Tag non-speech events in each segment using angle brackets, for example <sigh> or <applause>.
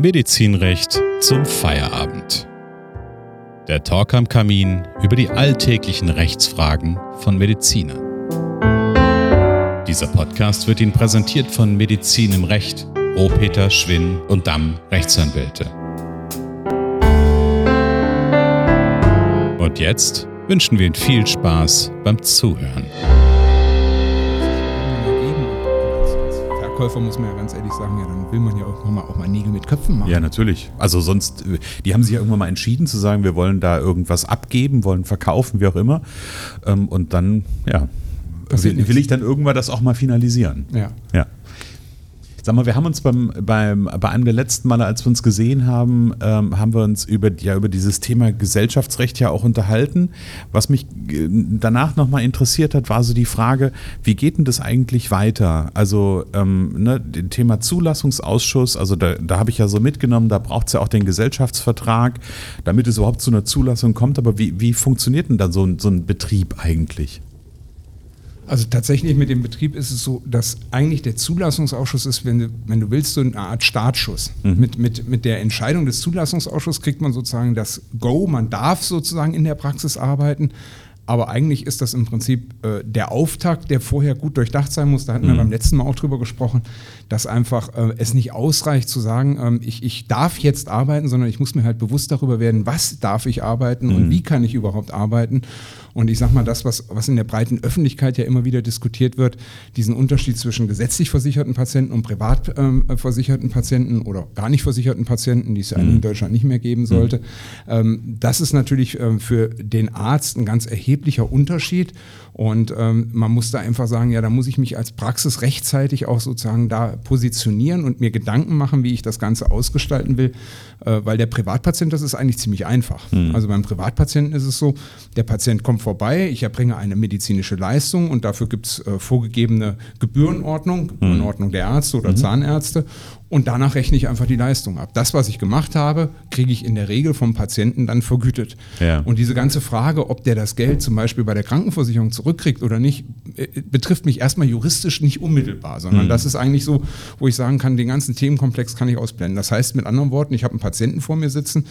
Medizinrecht zum Feierabend. Der Talk am Kamin über die alltäglichen Rechtsfragen von Medizinern. Dieser Podcast wird Ihnen präsentiert von Medizin im Recht, Rohpeter, Schwinn und Damm Rechtsanwälte. Und jetzt wünschen wir Ihnen viel Spaß beim Zuhören. Verkäufer muss man ja ganz ehrlich sagen, ja, dann will man ja irgendwann mal auch mal Nägel mit Köpfen machen. Ja, natürlich. Also sonst, die haben sich ja irgendwann mal entschieden zu sagen, wir wollen da irgendwas abgeben, wollen verkaufen, wie auch immer. Ähm, und dann, ja, Passiert will, will ich dann irgendwann das auch mal finalisieren. Ja. Ja. Sag mal, wir haben uns beim, beim, bei einem der letzten Male, als wir uns gesehen haben, ähm, haben wir uns über, ja, über dieses Thema Gesellschaftsrecht ja auch unterhalten. Was mich äh, danach nochmal interessiert hat, war so die Frage, wie geht denn das eigentlich weiter? Also ähm, ne, das Thema Zulassungsausschuss, also da, da habe ich ja so mitgenommen, da braucht es ja auch den Gesellschaftsvertrag, damit es überhaupt zu einer Zulassung kommt. Aber wie, wie funktioniert denn dann so, so ein Betrieb eigentlich? Also tatsächlich mit dem Betrieb ist es so, dass eigentlich der Zulassungsausschuss ist, wenn du, wenn du willst, so eine Art Startschuss. Mit, mit, mit der Entscheidung des Zulassungsausschusses kriegt man sozusagen das Go, man darf sozusagen in der Praxis arbeiten. Aber eigentlich ist das im Prinzip äh, der Auftakt, der vorher gut durchdacht sein muss. Da hatten wir beim letzten Mal auch drüber gesprochen, dass einfach äh, es nicht ausreicht zu sagen, ähm, ich, ich darf jetzt arbeiten, sondern ich muss mir halt bewusst darüber werden, was darf ich arbeiten und wie kann ich überhaupt arbeiten. Und ich sag mal, das, was, was in der breiten Öffentlichkeit ja immer wieder diskutiert wird, diesen Unterschied zwischen gesetzlich versicherten Patienten und privat ähm, versicherten Patienten oder gar nicht versicherten Patienten, die es ja eigentlich in Deutschland nicht mehr geben sollte, ähm, das ist natürlich ähm, für den Arzt ein ganz erheblicher Unterschied. Und ähm, man muss da einfach sagen, ja, da muss ich mich als Praxis rechtzeitig auch sozusagen da positionieren und mir Gedanken machen, wie ich das Ganze ausgestalten will. Äh, weil der Privatpatient, das ist eigentlich ziemlich einfach. Also beim Privatpatienten ist es so, der Patient kommt vorbei, ich erbringe eine medizinische Leistung und dafür gibt es äh, vorgegebene Gebührenordnung, Gebührenordnung der Ärzte oder Zahnärzte. Und danach rechne ich einfach die Leistung ab. Das, was ich gemacht habe, kriege ich in der Regel vom Patienten dann vergütet. Ja. Und diese ganze Frage, ob der das Geld zum Beispiel bei der Krankenversicherung zurückkriegt oder nicht, äh, betrifft mich erstmal juristisch nicht unmittelbar, sondern das ist eigentlich so, wo ich sagen kann, den ganzen Themenkomplex kann ich ausblenden. Das heißt mit anderen Worten, ich habe einen Patienten vor mir sitzen,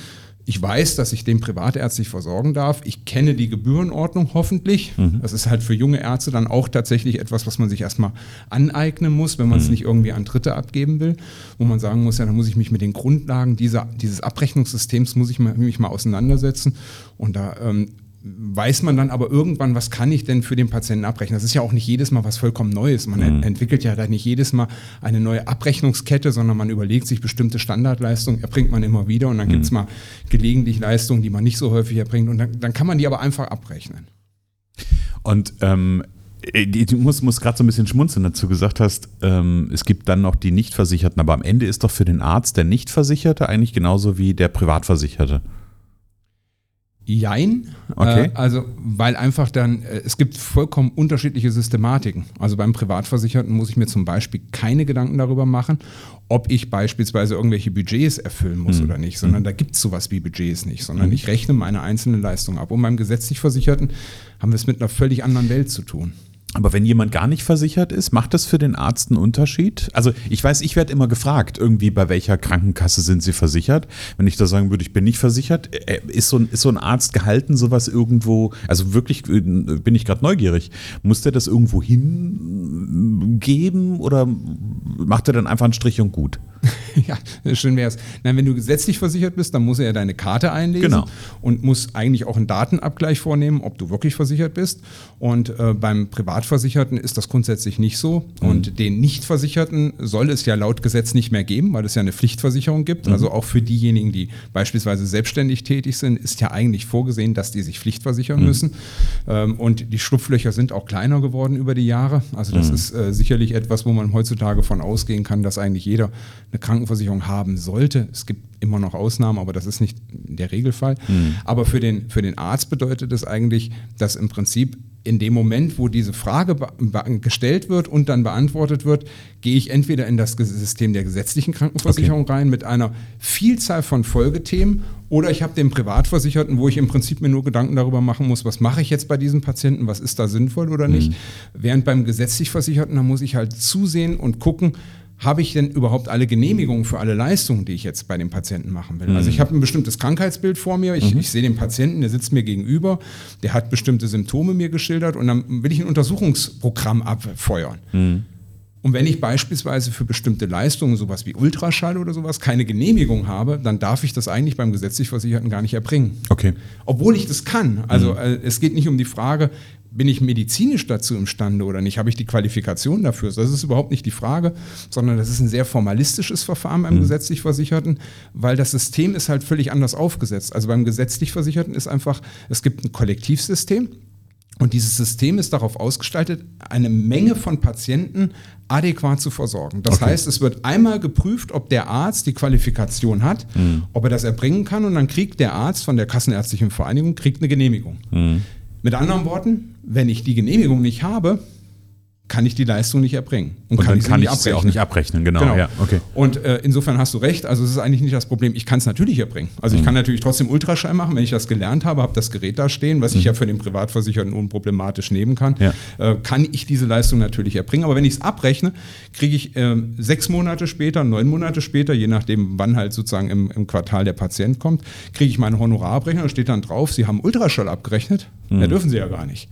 ich weiß, dass ich den privatärztlich versorgen darf. Ich kenne die Gebührenordnung hoffentlich. Das ist halt für junge Ärzte dann auch tatsächlich etwas, was man sich erstmal aneignen muss, wenn man es nicht irgendwie an Dritte abgeben will. Wo man sagen muss, ja, dann muss ich mich mit den Grundlagen dieser, dieses Abrechnungssystems, muss ich mal, mich mal auseinandersetzen. Und da ähm, weiß man dann aber irgendwann, was kann ich denn für den Patienten abrechnen? Das ist ja auch nicht jedes Mal was vollkommen Neues. Man ent- entwickelt ja da nicht jedes Mal eine neue Abrechnungskette, sondern man überlegt sich bestimmte Standardleistungen, erbringt man immer wieder und dann gibt's mal gelegentlich Leistungen, die man nicht so häufig erbringt und dann, dann kann man die aber einfach abrechnen. Und ähm, du musst, musst gerade so ein bisschen schmunzeln, dass du gesagt hast, ähm, es gibt dann noch die Nichtversicherten, aber am Ende ist doch für den Arzt der Nichtversicherte eigentlich genauso wie der Privatversicherte. Jein. Okay. Äh, also, weil einfach dann, äh, es gibt vollkommen unterschiedliche Systematiken. Also beim Privatversicherten muss ich mir zum Beispiel keine Gedanken darüber machen, ob ich beispielsweise irgendwelche Budgets erfüllen muss oder nicht, sondern da gibt es sowas wie Budgets nicht, sondern ich rechne meine einzelne Leistung ab. Und beim gesetzlich Versicherten haben wir es mit einer völlig anderen Welt zu tun. Aber wenn jemand gar nicht versichert ist, macht das für den Arzt einen Unterschied? Also ich weiß, ich werde immer gefragt, irgendwie bei welcher Krankenkasse sind Sie versichert? Wenn ich da sagen würde, ich bin nicht versichert, äh, ist so ein, ist so ein Arzt gehalten, sowas irgendwo, also wirklich äh, bin ich gerade neugierig, muss der das irgendwo hingeben oder macht er dann einfach einen Strich und gut? <laughs> ja, schön wär's. Nein, wenn du gesetzlich versichert bist, dann muss er ja deine Karte einlesen Genau. und muss eigentlich auch einen Datenabgleich vornehmen, ob du wirklich versichert bist. Und äh, beim Privatversicherten ist das grundsätzlich nicht so. Und den Nichtversicherten soll es ja laut Gesetz nicht mehr geben, weil es ja eine Pflichtversicherung gibt. Also auch für diejenigen, die beispielsweise selbstständig tätig sind, ist ja eigentlich vorgesehen, dass die sich pflichtversichern müssen. Ähm, und die Schlupflöcher sind auch kleiner geworden über die Jahre. Also das ist äh, sicherlich etwas, wo man heutzutage von ausgehen kann, dass eigentlich jeder eine Krankenversicherung haben sollte. Es gibt immer noch Ausnahmen, aber das ist nicht der Regelfall. Aber für den, für den Arzt bedeutet es eigentlich, dass im Prinzip in dem Moment, wo diese Frage gestellt wird und dann beantwortet wird, gehe ich entweder in das System der gesetzlichen Krankenversicherung rein mit einer Vielzahl von Folgethemen oder ich habe den Privatversicherten, wo ich im Prinzip mir nur Gedanken darüber machen muss, was mache ich jetzt bei diesem Patienten, was ist da sinnvoll oder nicht. Während beim gesetzlich Versicherten, da muss ich halt zusehen und gucken, habe ich denn überhaupt alle Genehmigungen für alle Leistungen, die ich jetzt bei dem Patienten machen will? Also ich habe ein bestimmtes Krankheitsbild vor mir, ich, ich sehe den Patienten, der sitzt mir gegenüber, der hat bestimmte Symptome mir geschildert und dann will ich ein Untersuchungsprogramm abfeuern. Und wenn ich beispielsweise für bestimmte Leistungen, sowas wie Ultraschall oder sowas, keine Genehmigung habe, dann darf ich das eigentlich beim gesetzlich Versicherten gar nicht erbringen. Okay. Obwohl ich das kann. Also äh, es geht nicht um die Frage, bin ich medizinisch dazu imstande oder nicht? Habe ich die Qualifikation dafür? Das ist überhaupt nicht die Frage, sondern das ist ein sehr formalistisches Verfahren beim gesetzlich Versicherten, weil das System ist halt völlig anders aufgesetzt. Also beim gesetzlich Versicherten ist einfach, es gibt ein Kollektivsystem. Und dieses System ist darauf ausgestaltet, eine Menge von Patienten adäquat zu versorgen. Das Okay. heißt, es wird einmal geprüft, ob der Arzt die Qualifikation hat, ob er das erbringen kann und dann kriegt der Arzt von der Kassenärztlichen Vereinigung kriegt eine Genehmigung. Mit anderen Worten, wenn ich die Genehmigung nicht habe, kann ich die Leistung nicht erbringen. Und, dann sie kann ich sie auch abrechnen. nicht abrechnen, genau. Ja, okay. Und äh, insofern hast du recht, also es ist eigentlich nicht das Problem, ich kann es natürlich erbringen. Also Mhm. ich kann natürlich trotzdem Ultraschall machen, wenn ich das gelernt habe, habe das Gerät da stehen, was ich ja für den Privatversicherten unproblematisch nehmen kann, Mhm. Ja. äh, kann ich diese Leistung natürlich erbringen. Aber wenn ich es abrechne, kriege ich ähm, sechs Monate später, neun Monate später, je nachdem wann halt sozusagen im, im Quartal der Patient kommt, kriege ich meine Honorarabrechnung, da steht dann drauf, Sie haben Ultraschall abgerechnet. Mhm. Ja, dürfen Sie ja gar nicht.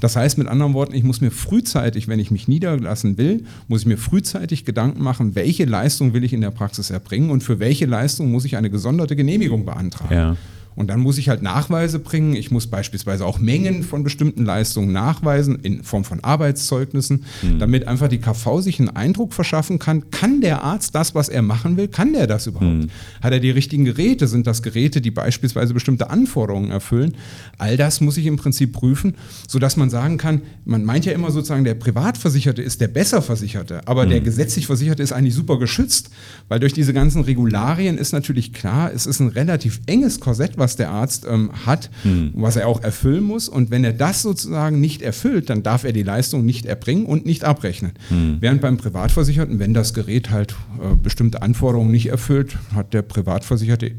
Das heißt mit anderen Worten, ich muss mir frühzeitig, wenn ich mich niederlassen will, muss ich mir frühzeitig Gedanken machen, welche Leistung will ich in der Praxis erbringen und für welche Leistung muss ich eine gesonderte Genehmigung beantragen. Ja. Und dann muss ich halt Nachweise bringen. Ich muss beispielsweise auch Mengen von bestimmten Leistungen nachweisen in Form von Arbeitszeugnissen, damit einfach die KV sich einen Eindruck verschaffen kann, kann der Arzt das, was er machen will, kann der das überhaupt? Hat er die richtigen Geräte? Sind das Geräte, die beispielsweise bestimmte Anforderungen erfüllen? All das muss ich im Prinzip prüfen, sodass man sagen kann, man meint ja immer sozusagen, der Privatversicherte ist der besser Versicherte, aber der gesetzlich Versicherte ist eigentlich super geschützt, weil durch diese ganzen Regularien ist natürlich klar, es ist ein relativ enges Korsett, was der Arzt ähm, hat, was er auch erfüllen muss. Und wenn er das sozusagen nicht erfüllt, dann darf er die Leistung nicht erbringen und nicht abrechnen. Während beim Privatversicherten, wenn das Gerät halt äh, bestimmte Anforderungen nicht erfüllt, hat der Privatversicherte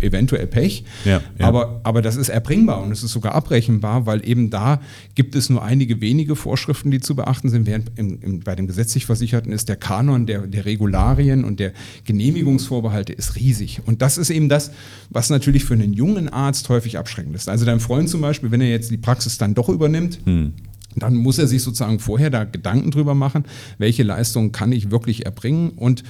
eventuell Pech. Ja, ja. Aber, aber das ist erbringbar und es ist sogar abrechenbar, weil eben da gibt es nur einige wenige Vorschriften, die zu beachten sind, während im, im, bei dem gesetzlich Versicherten ist der Kanon der, der Regularien und der Genehmigungsvorbehalte ist riesig. Und das ist eben das, was natürlich für einen jungen Arzt häufig abschreckend ist. Also dein Freund zum Beispiel, wenn er jetzt die Praxis dann doch übernimmt, dann muss er sich sozusagen vorher da Gedanken drüber machen, welche Leistungen kann ich wirklich erbringen und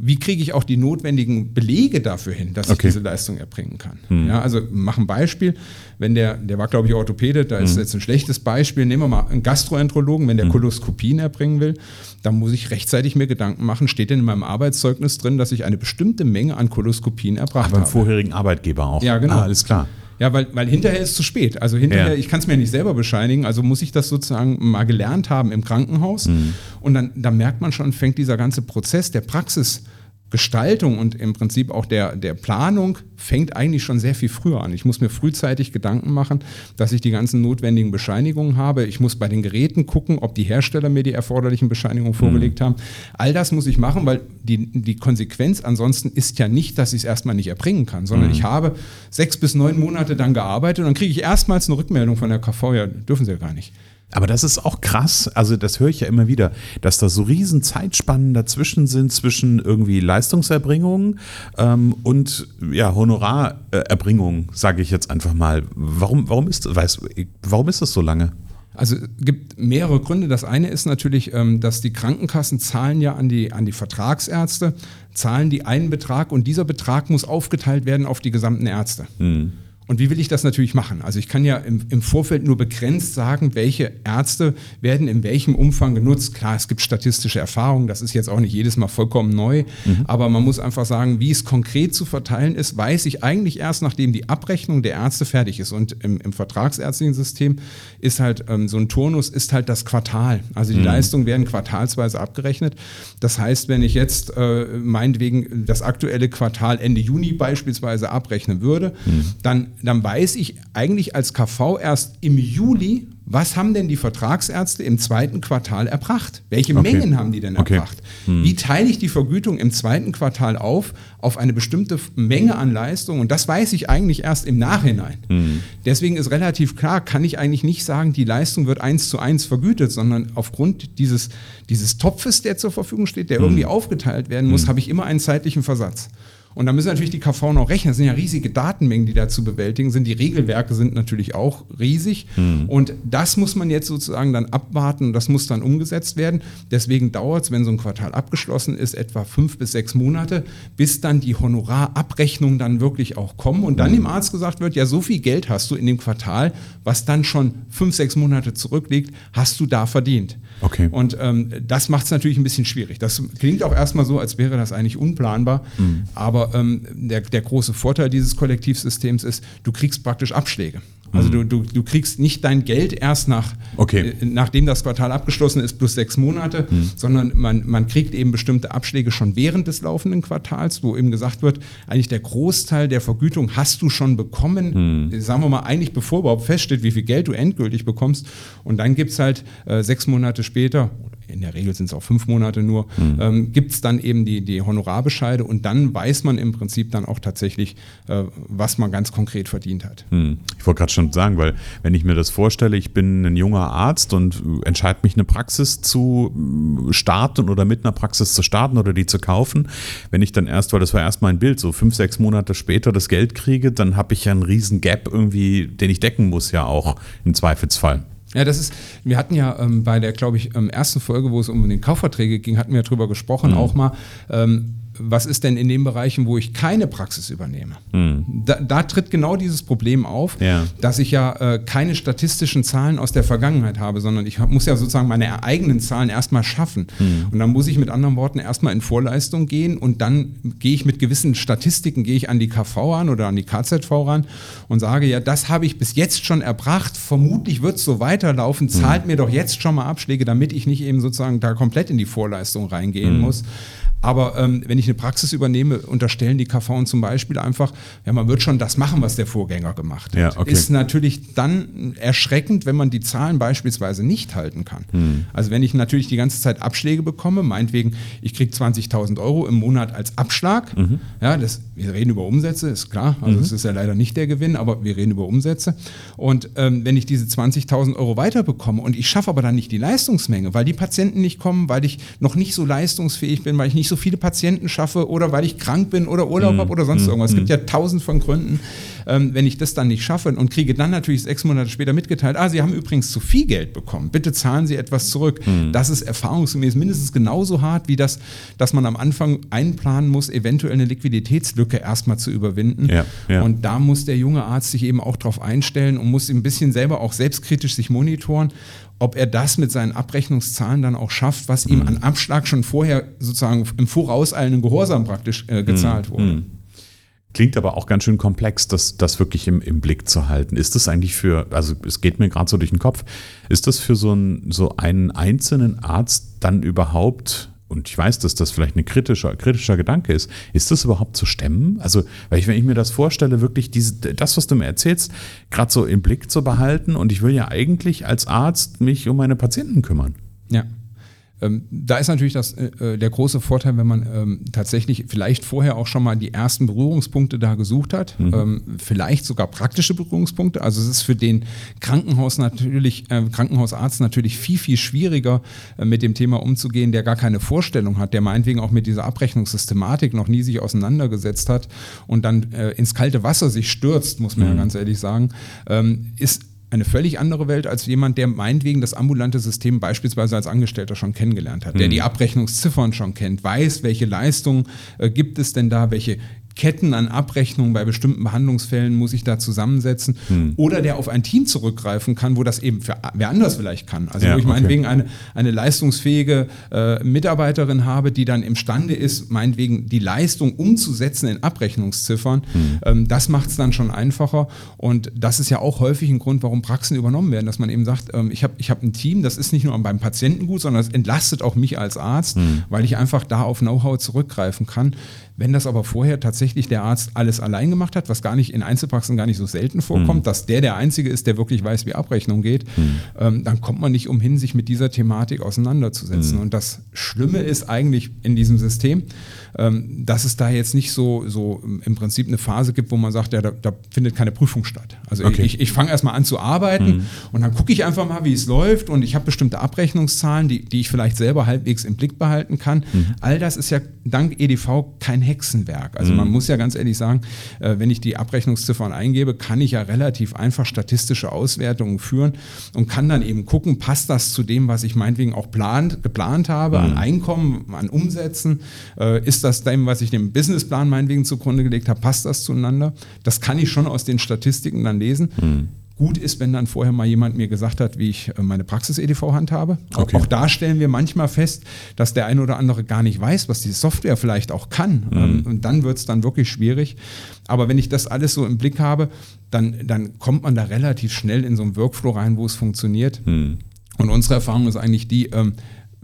wie kriege ich auch die notwendigen Belege dafür hin, dass ich Okay. diese Leistung erbringen kann. Ja, also mach ein Beispiel, wenn der, der war glaube ich Orthopäde, da ist jetzt ein schlechtes Beispiel, nehmen wir mal einen Gastroenterologen, wenn der Koloskopien erbringen will, dann muss ich rechtzeitig mir Gedanken machen, steht denn in meinem Arbeitszeugnis drin, dass ich eine bestimmte Menge an Koloskopien erbracht Beim habe. vorherigen Arbeitgeber auch. Ja, genau. Ah, alles klar. Ja, weil, weil hinterher ist zu spät. Also hinterher, Ja. ich kann es mir nicht selber bescheinigen, also muss ich das sozusagen mal gelernt haben im Krankenhaus. Und dann, dann merkt man schon, fängt dieser ganze Prozess der Praxisgestaltung und im Prinzip auch der, der Planung fängt eigentlich schon sehr viel früher an. Ich muss mir frühzeitig Gedanken machen, dass ich die ganzen notwendigen Bescheinigungen habe. Ich muss bei den Geräten gucken, ob die Hersteller mir die erforderlichen Bescheinigungen vorgelegt haben. All das muss ich machen, weil die, die Konsequenz ansonsten ist ja nicht, dass ich es erstmal nicht erbringen kann, sondern ich habe sechs bis neun Monate dann gearbeitet und dann kriege ich erstmals eine Rückmeldung von der KV, ja, dürfen sie ja gar nicht. Aber das ist auch krass, also das höre ich ja immer wieder, dass da so riesen Zeitspannen dazwischen sind, zwischen irgendwie Leistungserbringung ähm, und ja, Honorarerbringung, sage ich jetzt einfach mal. Warum, warum, ist, weiß, warum ist das so lange? Also es gibt mehrere Gründe. Das eine ist natürlich, ähm, dass die Krankenkassen zahlen ja an die, an die Vertragsärzte, zahlen die einen Betrag und dieser Betrag muss aufgeteilt werden auf die gesamten Ärzte. Und wie will ich das natürlich machen? Also ich kann ja im, im Vorfeld nur begrenzt sagen, welche Ärzte werden in welchem Umfang genutzt. Klar, es gibt statistische Erfahrungen, das ist jetzt auch nicht jedes Mal vollkommen neu, aber man muss einfach sagen, wie es konkret zu verteilen ist, weiß ich eigentlich erst, nachdem die Abrechnung der Ärzte fertig ist. Und im, im vertragsärztlichen System ist halt ähm, so ein Turnus, ist halt das Quartal. Also die Leistungen werden quartalsweise abgerechnet. Das heißt, wenn ich jetzt äh, meinetwegen das aktuelle Quartal Ende Juni beispielsweise abrechnen würde, dann, dann weiß ich eigentlich als KV erst im Juli, was haben denn die Vertragsärzte im zweiten Quartal erbracht? Welche Okay. Mengen haben die denn Okay. erbracht? Wie teile ich die Vergütung im zweiten Quartal auf auf eine bestimmte Menge an Leistung? Und das weiß ich eigentlich erst im Nachhinein. Deswegen ist relativ klar, kann ich eigentlich nicht sagen, die Leistung wird eins zu eins vergütet, sondern aufgrund dieses, dieses Topfes, der zur Verfügung steht, der irgendwie aufgeteilt werden muss, habe ich immer einen zeitlichen Versatz. Und da müssen natürlich die KV noch rechnen. Das sind ja riesige Datenmengen, die da zu bewältigen sind. Die Regelwerke sind natürlich auch riesig. Und das muss man jetzt sozusagen dann abwarten und das muss dann umgesetzt werden. Deswegen dauert es, wenn so ein Quartal abgeschlossen ist, etwa fünf bis sechs Monate, bis dann die Honorarabrechnungen dann wirklich auch kommen und dann dem Arzt gesagt wird, ja, so viel Geld hast du in dem Quartal, was dann schon fünf, sechs Monate zurückliegt, hast du da verdient. Okay. Und ähm, das macht es natürlich ein bisschen schwierig. Das klingt auch erstmal so, als wäre das eigentlich unplanbar. Aber ähm, der, der große Vorteil dieses Kollektivsystems ist, du kriegst praktisch Abschläge. Also du, du, du kriegst nicht dein Geld erst nach, Okay. äh, nachdem das Quartal abgeschlossen ist, plus sechs Monate, sondern man, man kriegt eben bestimmte Abschläge schon während des laufenden Quartals, wo eben gesagt wird, eigentlich der Großteil der Vergütung hast du schon bekommen, äh, sagen wir mal, eigentlich bevor überhaupt feststeht, wie viel Geld du endgültig bekommst. Und dann gibt es halt äh, sechs Monate später, in der Regel sind es auch fünf Monate nur, ähm, gibt es dann eben die, die Honorarbescheide und dann weiß man im Prinzip dann auch tatsächlich, äh, was man ganz konkret verdient hat. Hm. Ich wollte gerade schon sagen, weil wenn ich mir das vorstelle, ich bin ein junger Arzt und entscheide mich, eine Praxis zu äh, starten oder mit einer Praxis zu starten oder die zu kaufen, wenn ich dann erst, weil das war erst mein Bild, so fünf, sechs Monate später das Geld kriege, dann habe ich ja einen riesen Gap irgendwie, den ich decken muss ja auch im Zweifelsfall. Ja, das ist, wir hatten ja ähm, bei der, glaube ich, ähm, ersten Folge, wo es um den Kaufverträge ging, hatten wir drüber gesprochen, auch mal, ähm, was ist denn in den Bereichen, wo ich keine Praxis übernehme? Da, da tritt genau dieses Problem auf, Ja. dass ich ja äh, keine statistischen Zahlen aus der Vergangenheit habe, sondern ich hab, muss ja sozusagen meine eigenen Zahlen erstmal schaffen. Und dann muss ich mit anderen Worten erstmal in Vorleistung gehen und dann gehe ich mit gewissen Statistiken, gehe ich an die KV ran oder an die KZV ran und sage, ja, das habe ich bis jetzt schon erbracht, vermutlich wird es so weiterlaufen, zahlt mir doch jetzt schon mal Abschläge, damit ich nicht eben sozusagen da komplett in die Vorleistung reingehen muss. Aber ähm, wenn ich eine Praxis übernehme, unterstellen die KV zum Beispiel einfach, ja, man wird schon das machen, was der Vorgänger gemacht hat. Ja, okay. Ist natürlich dann erschreckend, wenn man die Zahlen beispielsweise nicht halten kann. Hm. Also wenn ich natürlich die ganze Zeit Abschläge bekomme, meinetwegen, ich kriege 20.000 Euro im Monat als Abschlag, Mhm. ja, das, wir reden über Umsätze, ist klar, also es ist ja leider nicht der Gewinn, aber wir reden über Umsätze. Und ähm, wenn ich diese 20.000 Euro weiterbekomme und ich schaffe aber dann nicht die Leistungsmenge, weil die Patienten nicht kommen, weil ich noch nicht so leistungsfähig bin, weil ich nicht so viele Patienten schaffe oder weil ich krank bin oder Urlaub Mhm. habe oder sonst irgendwas. Es gibt ja tausend von Gründen, ähm, wenn ich das dann nicht schaffe und kriege dann natürlich sechs Monate später mitgeteilt, ah, Sie haben übrigens zu viel Geld bekommen, bitte zahlen Sie etwas zurück. Mhm. Das ist erfahrungsgemäß mindestens genauso hart wie das, dass man am Anfang einplanen muss, eventuell eine Liquiditätslücke erstmal zu überwinden. Ja, ja. Und da muss der junge Arzt sich eben auch drauf einstellen und muss ein bisschen selber auch selbstkritisch sich monitoren, ob er das mit seinen Abrechnungszahlen dann auch schafft, was ihm an Abschlag schon vorher sozusagen im vorauseilenden Gehorsam praktisch äh, gezahlt wurde. Klingt aber auch ganz schön komplex, das, das wirklich im, im Blick zu halten. Ist das eigentlich für, also es geht mir gerade so durch den Kopf, ist das für so, ein, so einen einzelnen Arzt dann überhaupt, und ich weiß, dass das vielleicht ein kritischer, kritischer Gedanke ist, ist das überhaupt zu stemmen? Also, weil ich, wenn ich mir das vorstelle, wirklich diese, das, was du mir erzählst, gerade so im Blick zu behalten und ich will ja eigentlich als Arzt mich um meine Patienten kümmern. Ja. Ähm, da ist natürlich das, äh, der große Vorteil, wenn man ähm, tatsächlich vielleicht vorher auch schon mal die ersten Berührungspunkte da gesucht hat, ähm, vielleicht sogar praktische Berührungspunkte. Also es ist für den Krankenhaus natürlich, äh, Krankenhausarzt natürlich viel, viel schwieriger, äh, mit dem Thema umzugehen, der gar keine Vorstellung hat, der meinetwegen auch mit dieser Abrechnungssystematik noch nie sich auseinandergesetzt hat und dann äh, ins kalte Wasser sich stürzt, muss man ja ganz ehrlich sagen, ähm, ist eine völlig andere Welt als jemand, der meinetwegen das ambulante System beispielsweise als Angestellter schon kennengelernt hat, der die Abrechnungsziffern schon kennt, weiß, welche Leistungen äh, gibt es denn da, welche Ketten an Abrechnungen bei bestimmten Behandlungsfällen muss ich da zusammensetzen oder der auf ein Team zurückgreifen kann, wo das eben für wer anders vielleicht kann. Also Ja, wo ich okay. meinetwegen eine, eine leistungsfähige äh, Mitarbeiterin habe, die dann imstande ist, meinetwegen die Leistung umzusetzen in Abrechnungsziffern. Ähm, das macht es dann schon einfacher. Und das ist ja auch häufig ein Grund, warum Praxen übernommen werden, dass man eben sagt, ähm, ich habe ich hab ein Team, das ist nicht nur beim Patienten gut, sondern es entlastet auch mich als Arzt, weil ich einfach da auf Know-how zurückgreifen kann. Wenn das aber vorher tatsächlich der Arzt alles allein gemacht hat, was gar nicht in Einzelpraxen gar nicht so selten vorkommt, mhm. dass der der Einzige ist, der wirklich weiß, wie Abrechnung geht, mhm. ähm, dann kommt man nicht umhin, sich mit dieser Thematik auseinanderzusetzen. Mhm. Und das Schlimme ist eigentlich in diesem System, ähm, dass es da jetzt nicht so, so im Prinzip eine Phase gibt, wo man sagt, ja, da, da findet keine Prüfung statt. Also okay. ich, ich fange erstmal an zu arbeiten mhm. und dann gucke ich einfach mal, wie es läuft und ich habe bestimmte Abrechnungszahlen, die, die ich vielleicht selber halbwegs im Blick behalten kann. Mhm. All das ist ja dank EDV kein Hexenwerk. Also mhm. man muss ja ganz ehrlich sagen, äh, wenn ich die Abrechnungsziffern eingebe, kann ich ja relativ einfach statistische Auswertungen führen und kann dann eben gucken, passt das zu dem, was ich meinetwegen auch plant, geplant habe, an mhm. Einkommen, an Umsätzen, äh, ist das dem, was ich dem Businessplan meinetwegen zugrunde gelegt habe, passt das zueinander? Das kann ich schon aus den Statistiken dann lesen. Mhm. Gut ist, wenn dann vorher mal jemand mir gesagt hat, wie ich äh, meine Praxis-EDV handhabe. Okay. Auch da stellen wir manchmal fest, dass der eine oder andere gar nicht weiß, was die Software vielleicht auch kann. Mhm. Und dann wird es dann wirklich schwierig. Aber wenn ich das alles so im Blick habe, dann, dann kommt man da relativ schnell in so einen Workflow rein, wo es funktioniert. Mhm. Und unsere Erfahrung ist eigentlich die, ähm,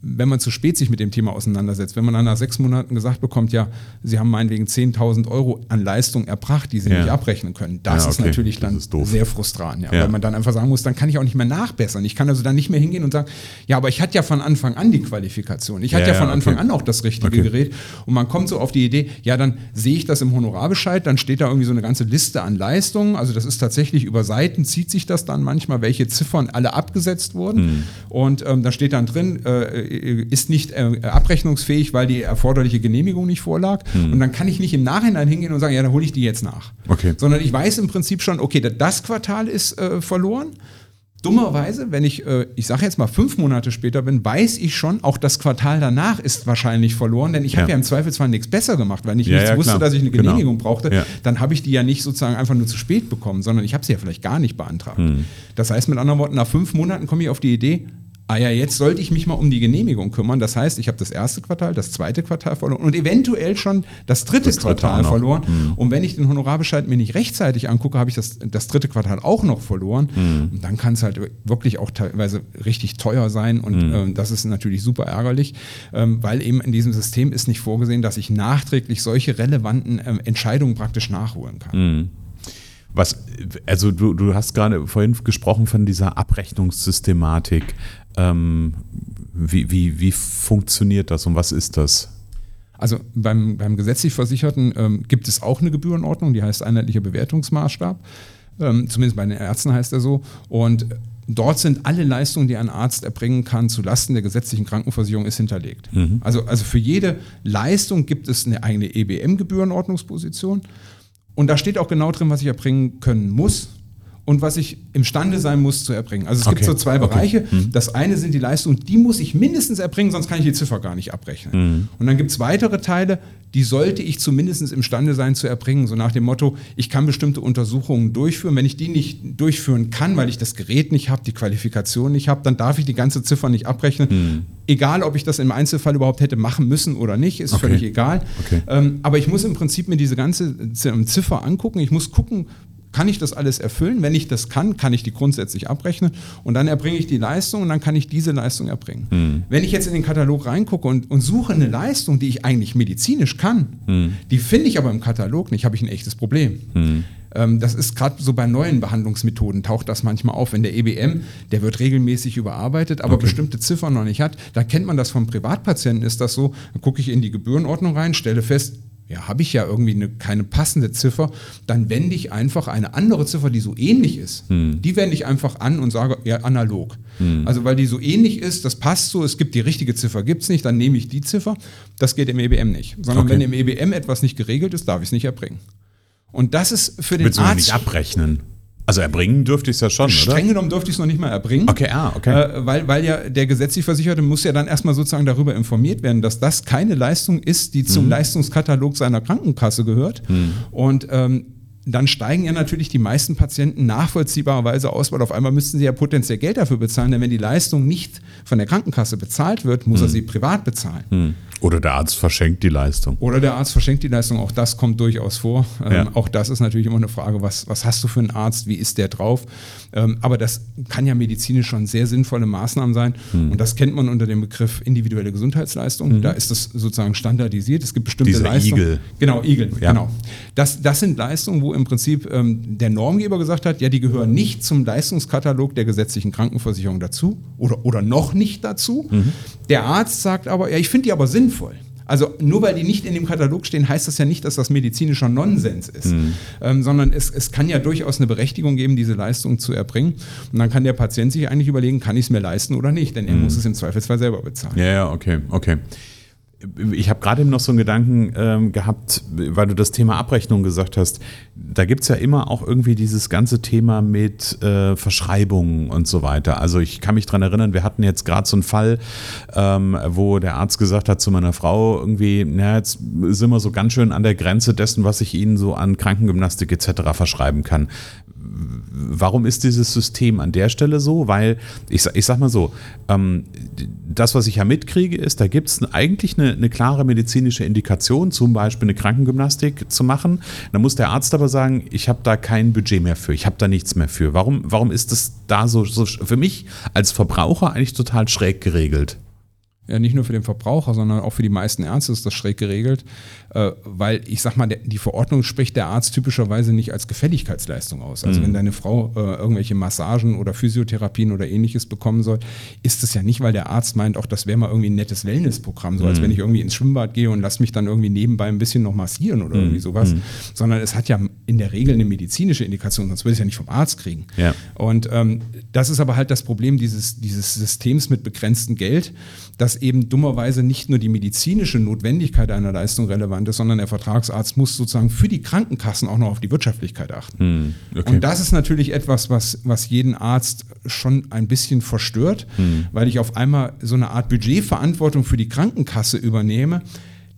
wenn man zu spät sich mit dem Thema auseinandersetzt, wenn man dann nach sechs Monaten gesagt bekommt, ja, Sie haben meinetwegen 10.000 Euro an Leistung erbracht, die Sie ja. nicht abrechnen können, das ja, okay. ist natürlich dann ist sehr frustrant, ja, weil man dann einfach sagen muss, dann kann ich auch nicht mehr nachbessern. Ich kann also dann nicht mehr hingehen und sagen, ja, aber ich hatte ja von Anfang an die Qualifikation, ich hatte ja, von Anfang okay. an auch das richtige okay. Gerät und man kommt so auf die Idee, ja, dann sehe ich das im Honorarbescheid, dann steht da irgendwie so eine ganze Liste an Leistungen, also das ist tatsächlich über Seiten, zieht sich das dann manchmal, welche Ziffern alle abgesetzt wurden hm. und ähm, da steht dann drin, äh, ist nicht äh, abrechnungsfähig, weil die erforderliche Genehmigung nicht vorlag. Mhm. Und dann kann ich nicht im Nachhinein hingehen und sagen, ja, dann hole ich die jetzt nach. Okay. Sondern ich weiß im Prinzip schon, okay, das Quartal ist äh, verloren. Dummerweise, wenn ich, äh, ich sage jetzt mal fünf Monate später bin, weiß ich schon, auch das Quartal danach ist wahrscheinlich verloren, denn ich ja. habe ja im Zweifelsfall nichts besser gemacht, weil ich ja, ja, wusste, klar. dass ich eine genau. Genehmigung genau. brauchte. Dann habe ich die ja nicht sozusagen einfach nur zu spät bekommen, sondern ich habe sie ja vielleicht gar nicht beantragt. Hm. Das heißt mit anderen Worten, nach fünf Monaten komme ich auf die Idee, ah ja, jetzt sollte ich mich mal um die Genehmigung kümmern. Das heißt, ich habe das erste Quartal, das zweite Quartal verloren und eventuell schon das dritte das Quartal verloren. Mhm. Und wenn ich den Honorarbescheid mir nicht rechtzeitig angucke, habe ich das, das dritte Quartal auch noch verloren. Mhm. Und dann kann es halt wirklich auch teilweise richtig teuer sein. Und mhm. ähm, das ist natürlich super ärgerlich, ähm, weil eben in diesem System ist nicht vorgesehen, dass ich nachträglich solche relevanten ähm, Entscheidungen praktisch nachholen kann. Mhm. Was, also du, du hast gerade vorhin gesprochen von dieser Abrechnungssystematik. Ähm, wie, wie, wie funktioniert das und was ist das? Also beim, beim gesetzlich Versicherten ähm, gibt es auch eine Gebührenordnung, die heißt einheitlicher Bewertungsmaßstab. Ähm, zumindest bei den Ärzten heißt er so. Und dort sind alle Leistungen, die ein Arzt erbringen kann, zu Lasten der gesetzlichen Krankenversicherung, ist hinterlegt. Mhm. Also, also für jede Leistung gibt es eine eigene EBM-Gebührenordnungsposition. Und da steht auch genau drin, was ich erbringen können muss und was ich imstande sein muss zu erbringen. Also es okay. gibt so zwei Bereiche. Okay. Mhm. Das eine sind die Leistungen, die muss ich mindestens erbringen, sonst kann ich die Ziffer gar nicht abrechnen. Mhm. Und dann gibt es weitere Teile, die sollte ich zumindest imstande sein zu erbringen. So nach dem Motto, ich kann bestimmte Untersuchungen durchführen. Wenn ich die nicht durchführen kann, weil ich das Gerät nicht habe, die Qualifikation nicht habe, dann darf ich die ganze Ziffer nicht abrechnen. Mhm. Egal, ob ich das im Einzelfall überhaupt hätte machen müssen oder nicht, ist okay. völlig egal. Ähm, aber ich muss im Prinzip mir diese ganze Ziffer angucken. Ich muss gucken, kann ich das alles erfüllen? Wenn ich das kann, kann ich die grundsätzlich abrechnen und dann erbringe ich die Leistung und dann kann ich diese Leistung erbringen. Mhm. Wenn ich jetzt in den Katalog reingucke und, und, suche eine Leistung, die ich eigentlich medizinisch kann, mhm. die finde ich aber im Katalog nicht, habe ich ein echtes Problem. Mhm. Das ist gerade so bei neuen Behandlungsmethoden, taucht das manchmal auf. Wenn der EBM, der wird regelmäßig überarbeitet, aber okay. bestimmte Ziffern noch nicht hat, da kennt man das vom Privatpatienten, ist das so, dann gucke ich in die Gebührenordnung rein, stelle fest, ja, habe ich ja irgendwie eine, keine passende Ziffer, dann wende ich einfach eine andere Ziffer, die so ähnlich ist, hm. die wende ich einfach an und sage, ja, analog. Hm. Also weil die so ähnlich ist, das passt so, es gibt die richtige Ziffer, gibt es nicht, dann nehme ich die Ziffer. Das geht im EBM nicht. Sondern okay. wenn im EBM etwas nicht geregelt ist, darf ich es nicht erbringen. Und das ist für den Willst Arzt... nicht abrechnen? Also erbringen dürfte ich es ja schon, Streng oder? Streng genommen dürfte ich es noch nicht mal erbringen. Okay, ah, okay. Äh, weil, weil ja der gesetzlich Versicherte muss ja dann erstmal sozusagen darüber informiert werden, dass das keine Leistung ist, die zum mhm. Leistungskatalog seiner Krankenkasse gehört. Mhm. Und ähm, dann steigen ja natürlich die meisten Patienten nachvollziehbarerweise aus, weil auf einmal müssten sie ja potenziell Geld dafür bezahlen, denn wenn die Leistung nicht von der Krankenkasse bezahlt wird, muss hm. er sie privat bezahlen. Oder der Arzt verschenkt die Leistung. Oder der Arzt verschenkt die Leistung, auch das kommt durchaus vor. Ähm, ja. auch das ist natürlich immer eine Frage, was, was hast du für einen Arzt, wie ist der drauf? Ähm, aber das kann ja medizinisch schon sehr sinnvolle Maßnahmen sein. Hm. Und das kennt man unter dem Begriff individuelle Gesundheitsleistung. Hm. Da ist das sozusagen standardisiert. Es gibt bestimmte Diese Leistungen. Igel. Genau, Igel, ja. genau. Das, das sind Leistungen, wo im Prinzip ähm, der Normgeber gesagt hat, ja, die gehören nicht zum Leistungskatalog der gesetzlichen Krankenversicherung dazu oder, oder noch nicht dazu. Mhm. Der Arzt sagt aber, ja, ich finde die aber sinnvoll. Also nur weil die nicht in dem Katalog stehen, heißt das ja nicht, dass das medizinischer Nonsens ist, mhm. ähm, sondern es, es kann ja durchaus eine Berechtigung geben, diese Leistung zu erbringen. Und dann kann der Patient sich eigentlich überlegen, kann ich es mir leisten oder nicht, denn er mhm. muss es im Zweifelsfall selber bezahlen. Ja, ja, okay, okay ich habe gerade eben noch so einen Gedanken ähm, gehabt, weil du das Thema Abrechnung gesagt hast. Da gibt es ja immer auch irgendwie dieses ganze Thema mit äh, Verschreibungen und so weiter. Also ich kann mich daran erinnern, wir hatten jetzt gerade so einen Fall, ähm, wo der Arzt gesagt hat zu meiner Frau irgendwie, na, jetzt sind wir so ganz schön an der Grenze dessen, was ich Ihnen so an Krankengymnastik etc. verschreiben kann warum ist dieses System an der Stelle so? Weil, ich, ich sag mal so, ähm, das, was ich ja mitkriege, ist, da gibt es eigentlich eine, eine, klare medizinische Indikation, zum Beispiel eine Krankengymnastik zu machen. Da muss der Arzt aber sagen, ich habe da kein Budget mehr für, ich habe da nichts mehr für. Warum, warum ist das da so, so für mich als Verbraucher eigentlich total schräg geregelt? Ja, nicht nur für den Verbraucher, sondern auch für die meisten Ärzte ist das schräg geregelt, äh, weil ich sag mal, die Verordnung spricht der Arzt typischerweise nicht als Gefälligkeitsleistung aus. Also mhm. wenn deine Frau äh, irgendwelche Massagen oder Physiotherapien oder ähnliches bekommen soll, ist es ja nicht, weil der Arzt meint, auch das wäre mal irgendwie ein nettes Wellnessprogramm, so als mhm. wenn ich irgendwie ins Schwimmbad gehe und lass mich dann irgendwie nebenbei ein bisschen noch massieren oder mhm. irgendwie sowas, mhm. sondern es hat ja in der Regel eine medizinische Indikation, sonst würde ich es ja nicht vom Arzt kriegen. Ja. Und ähm, das ist aber halt das Problem dieses, dieses Systems mit begrenztem Geld dass eben dummerweise nicht nur die medizinische Notwendigkeit einer Leistung relevant ist, sondern der Vertragsarzt muss sozusagen für die Krankenkassen auch noch auf die Wirtschaftlichkeit achten. Hm, okay. Und das ist natürlich etwas, was, was jeden Arzt schon ein bisschen verstört, hm. weil ich auf einmal so eine Art Budgetverantwortung für die Krankenkasse übernehme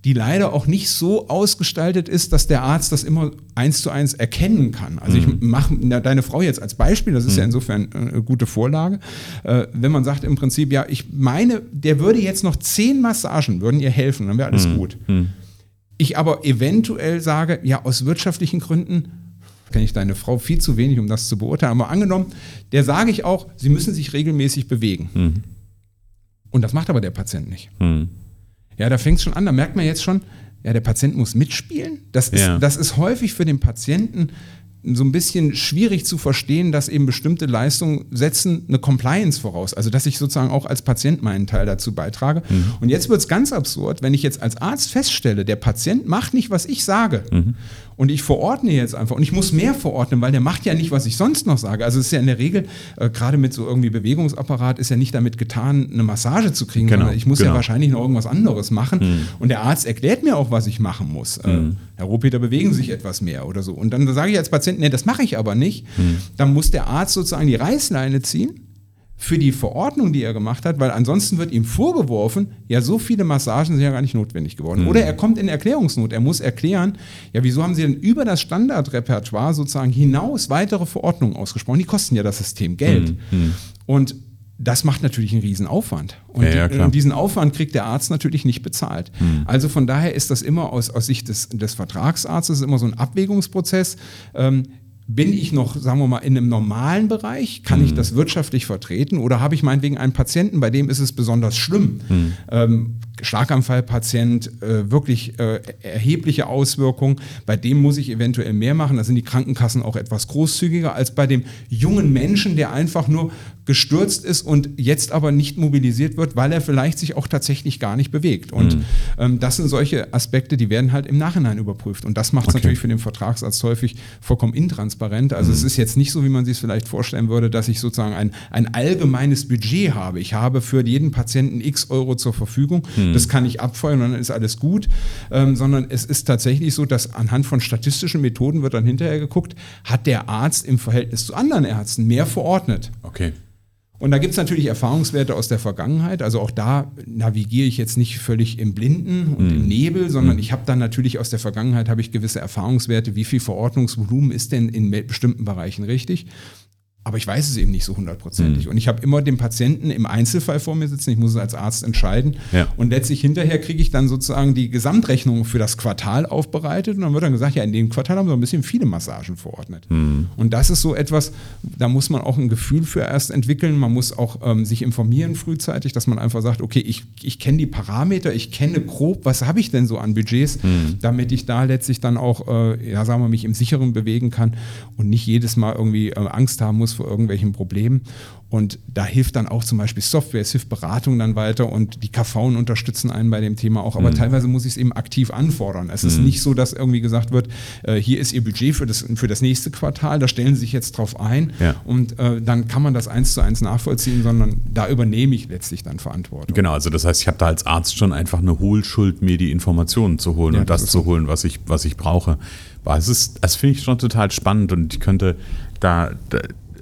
die leider auch nicht so ausgestaltet ist, dass der Arzt das immer eins zu eins erkennen kann. Also ich mhm. mache deine Frau jetzt als Beispiel, das ist mhm. ja insofern eine gute Vorlage. Äh, wenn man sagt im Prinzip, ja, ich meine, der würde jetzt noch zehn Massagen, würden ihr helfen, dann wäre alles mhm. gut. Mhm. Ich aber eventuell sage, ja, aus wirtschaftlichen Gründen kenne ich deine Frau viel zu wenig, um das zu beurteilen. Aber angenommen, der sage ich auch, sie müssen sich regelmäßig bewegen. Mhm. Und das macht aber der Patient nicht. Ja, da fängt es schon an, da merkt man jetzt schon, ja, der Patient muss mitspielen. Das ist, ja. das ist häufig für den Patienten so ein bisschen schwierig zu verstehen, dass eben bestimmte Leistungen setzen eine Compliance voraus. Also dass ich sozusagen auch als Patient meinen Teil dazu beitrage. Mhm. Und jetzt wird es ganz absurd, wenn ich jetzt als Arzt feststelle, der Patient macht nicht, was ich sage. Mhm. Und ich verordne jetzt einfach. Und ich muss mehr verordnen, weil der macht ja nicht, was ich sonst noch sage. Also es ist ja in der Regel, äh, gerade mit so irgendwie Bewegungsapparat, ist ja nicht damit getan, eine Massage zu kriegen, genau, sondern ich muss genau. ja wahrscheinlich noch irgendwas anderes machen. Mhm. Und der Arzt erklärt mir auch, was ich machen muss. Äh, mhm. Herr Rohpeter, bewegen Sie sich etwas mehr oder so. Und dann sage ich als Patient, nee, das mache ich aber nicht. Mhm. Dann muss der Arzt sozusagen die Reißleine ziehen für die Verordnung, die er gemacht hat, weil ansonsten wird ihm vorgeworfen, ja, so viele Massagen sind ja gar nicht notwendig geworden. Mhm. Oder er kommt in Erklärungsnot. Er muss erklären, ja, wieso haben Sie denn über das Standardrepertoire sozusagen hinaus weitere Verordnungen ausgesprochen? Die kosten ja das System Geld. Mhm. Und das macht natürlich einen riesen Aufwand. Und, ja, ja, diesen Aufwand kriegt der Arzt natürlich nicht bezahlt. Mhm. Also von daher ist das immer aus, aus Sicht des, des Vertragsarztes immer so ein Abwägungsprozess. Ähm, bin ich noch, sagen wir mal, in einem normalen Bereich? Kann mhm. ich das wirtschaftlich vertreten? Oder habe ich meinetwegen einen Patienten, bei dem ist es besonders schlimm? Mhm. Ähm, Schlaganfallpatient, äh, wirklich äh, erhebliche Auswirkungen. Bei dem muss ich eventuell mehr machen. Da sind die Krankenkassen auch etwas großzügiger als bei dem jungen Menschen, der einfach nur gestürzt ist und jetzt aber nicht mobilisiert wird, weil er vielleicht sich auch tatsächlich gar nicht bewegt. Und mhm. ähm, das sind solche Aspekte, die werden halt im Nachhinein überprüft. Und das macht es okay. natürlich für den Vertragsarzt häufig vollkommen intransparent. Also mhm. es ist jetzt nicht so, wie man sich es vielleicht vorstellen würde, dass ich sozusagen ein, ein allgemeines Budget habe. Ich habe für jeden Patienten x Euro zur Verfügung. Mhm. Das kann ich abfeuern und dann ist alles gut. Ähm, sondern es ist tatsächlich so, dass anhand von statistischen Methoden wird dann hinterher geguckt, hat der Arzt im Verhältnis zu anderen Ärzten mehr verordnet. Okay. Und da gibt es natürlich Erfahrungswerte aus der Vergangenheit. Also auch da navigiere ich jetzt nicht völlig im Blinden und mm. im mhm. Nebel, sondern mm. ich habe dann natürlich aus der Vergangenheit habe ich gewisse Erfahrungswerte, wie viel Verordnungsvolumen ist denn in bestimmten Bereichen richtig. Aber ich weiß es eben nicht so hundertprozentig. Mhm. Und ich habe immer den Patienten im Einzelfall vor mir sitzen, ich muss es als Arzt entscheiden. Ja. Und letztlich hinterher kriege ich dann sozusagen die Gesamtrechnung für das Quartal aufbereitet und dann wird dann gesagt, ja, in dem Quartal haben wir ein bisschen viele Massagen verordnet. Mhm. Und das ist so etwas, da muss man auch ein Gefühl für erst entwickeln. Man muss auch ähm, sich informieren frühzeitig, dass man einfach sagt, okay, ich, ich kenne die Parameter, ich kenne grob, was habe ich denn so an Budgets, mhm. damit ich da letztlich dann auch, äh, ja, sagen wir, mich im Sicheren bewegen kann und nicht jedes Mal irgendwie äh, Angst haben muss vor irgendwelchen Problemen. Und da hilft dann auch zum Beispiel Software, es hilft Beratung dann weiter und die KV unterstützen einen bei dem Thema auch. Aber mhm. teilweise muss ich es eben aktiv anfordern. Es mhm. ist nicht so, dass irgendwie gesagt wird, äh, hier ist Ihr Budget für das, für das nächste Quartal, da stellen Sie sich jetzt drauf ein ja. und äh, dann kann man das eins zu eins nachvollziehen, sondern da übernehme ich letztlich dann Verantwortung. Genau, also das heißt, ich habe da als Arzt schon einfach eine Hohlschuld, mir die Informationen zu holen ja, und das, das zu holen, was ich, was ich brauche. es ist, das finde ich schon total spannend und ich könnte da, da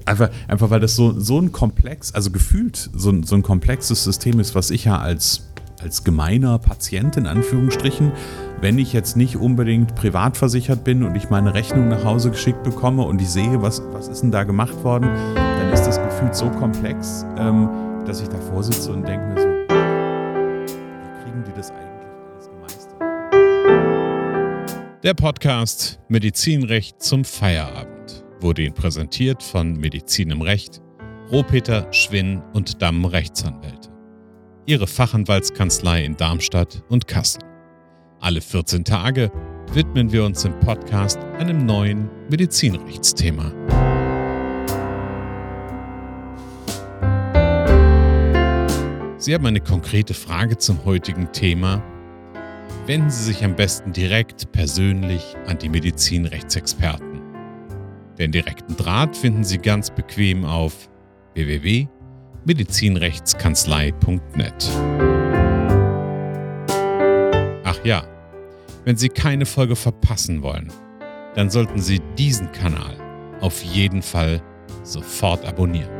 Einfach, einfach weil das so, so ein komplex, also gefühlt so, so ein komplexes System ist, was ich ja als, als gemeiner Patient in Anführungsstrichen, wenn ich jetzt nicht unbedingt privat versichert bin und ich meine Rechnung nach Hause geschickt bekomme und ich sehe, was, was ist denn da gemacht worden, dann ist das gefühlt so komplex, ähm, dass ich davor sitze und denke mir so, wie kriegen die das eigentlich alles gemeistert? Der Podcast Medizinrecht zum Feierabend wurde Ihnen präsentiert von Medizin im Recht, Rohpeter, Schwinn und Damm Rechtsanwälte. Ihre Fachanwaltskanzlei in Darmstadt und Kassel. Alle 14 Tage widmen wir uns im Podcast einem neuen Medizinrechtsthema. Sie haben eine konkrete Frage zum heutigen Thema? Wenden Sie sich am besten direkt persönlich an die Medizinrechtsexperten. Den direkten Draht finden Sie ganz bequem auf www.medizinrechtskanzlei.net. Ach ja, wenn Sie keine Folge verpassen wollen, dann sollten Sie diesen Kanal auf jeden Fall sofort abonnieren.